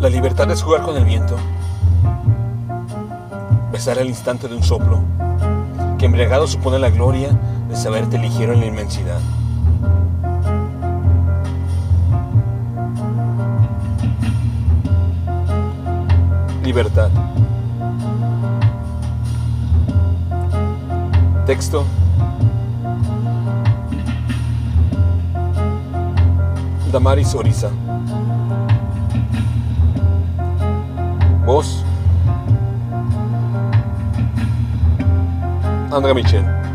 La libertad es jugar con el viento, besar el instante de un soplo, que embriagado supone la gloria de saberte ligero en la inmensidad. Libertad. Texto. Damaris Orisa. andremici.